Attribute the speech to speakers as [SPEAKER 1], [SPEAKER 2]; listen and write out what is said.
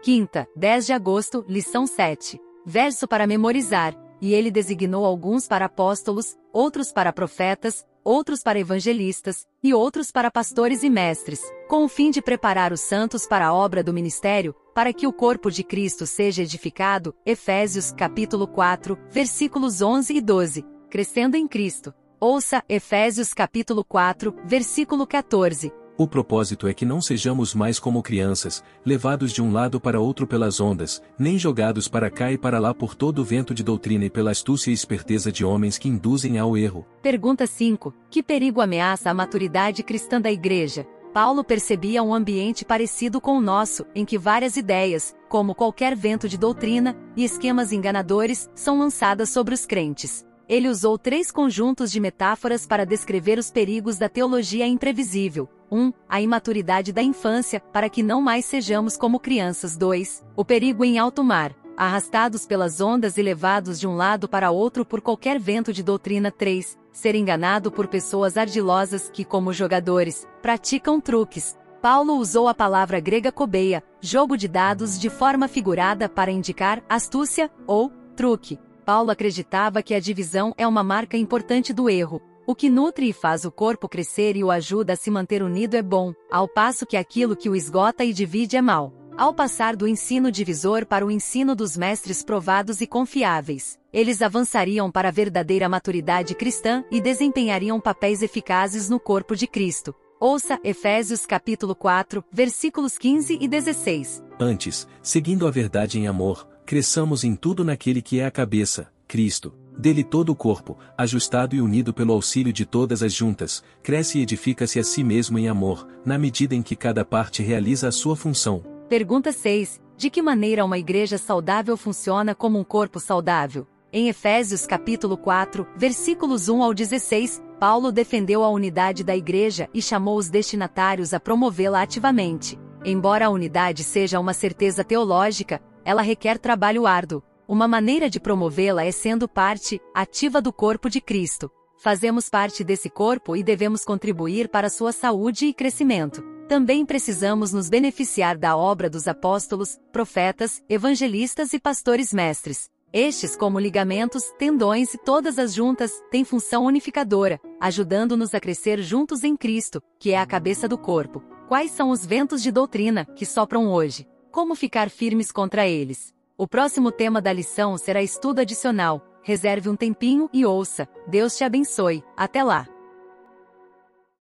[SPEAKER 1] Quinta, 10 de agosto, lição 7. Verso para memorizar. E ele designou alguns para apóstolos, outros para profetas, outros para evangelistas, e outros para pastores e mestres, com o fim de preparar os santos para a obra do ministério, para que o corpo de Cristo seja edificado. Efésios capítulo 4, versículos 11 e 12. Crescendo em Cristo. Ouça Efésios capítulo 4, versículo 14.
[SPEAKER 2] O propósito é que não sejamos mais como crianças, levados de um lado para outro pelas ondas, nem jogados para cá e para lá por todo o vento de doutrina e pela astúcia e esperteza de homens que induzem ao erro.
[SPEAKER 1] Pergunta 5. Que perigo ameaça a maturidade cristã da igreja? Paulo percebia um ambiente parecido com o nosso, em que várias ideias, como qualquer vento de doutrina, e esquemas enganadores, são lançadas sobre os crentes. Ele usou três conjuntos de metáforas para descrever os perigos da teologia imprevisível. 1. Um, a imaturidade da infância, para que não mais sejamos como crianças. 2. O perigo em alto mar, arrastados pelas ondas e levados de um lado para outro por qualquer vento de doutrina. 3. Ser enganado por pessoas ardilosas que, como jogadores, praticam truques. Paulo usou a palavra grega cobeia, jogo de dados de forma figurada para indicar astúcia ou truque. Paulo acreditava que a divisão é uma marca importante do erro. O que nutre e faz o corpo crescer e o ajuda a se manter unido é bom, ao passo que aquilo que o esgota e divide é mal. Ao passar do ensino divisor para o ensino dos mestres provados e confiáveis, eles avançariam para a verdadeira maturidade cristã e desempenhariam papéis eficazes no corpo de Cristo. Ouça Efésios capítulo 4, versículos 15 e 16.
[SPEAKER 2] Antes, seguindo a verdade em amor, cresçamos em tudo naquele que é a cabeça, Cristo. Dele todo o corpo, ajustado e unido pelo auxílio de todas as juntas, cresce e edifica-se a si mesmo em amor, na medida em que cada parte realiza a sua função.
[SPEAKER 1] Pergunta 6. De que maneira uma igreja saudável funciona como um corpo saudável? Em Efésios capítulo 4, versículos 1 ao 16, Paulo defendeu a unidade da igreja e chamou os destinatários a promovê-la ativamente. Embora a unidade seja uma certeza teológica, ela requer trabalho árduo. Uma maneira de promovê-la é sendo parte ativa do corpo de Cristo. Fazemos parte desse corpo e devemos contribuir para sua saúde e crescimento. Também precisamos nos beneficiar da obra dos apóstolos, profetas, evangelistas e pastores mestres. Estes, como ligamentos, tendões e todas as juntas, têm função unificadora, ajudando-nos a crescer juntos em Cristo, que é a cabeça do corpo. Quais são os ventos de doutrina que sopram hoje? Como ficar firmes contra eles? O próximo tema da lição será estudo adicional. Reserve um tempinho e ouça. Deus te abençoe. Até lá!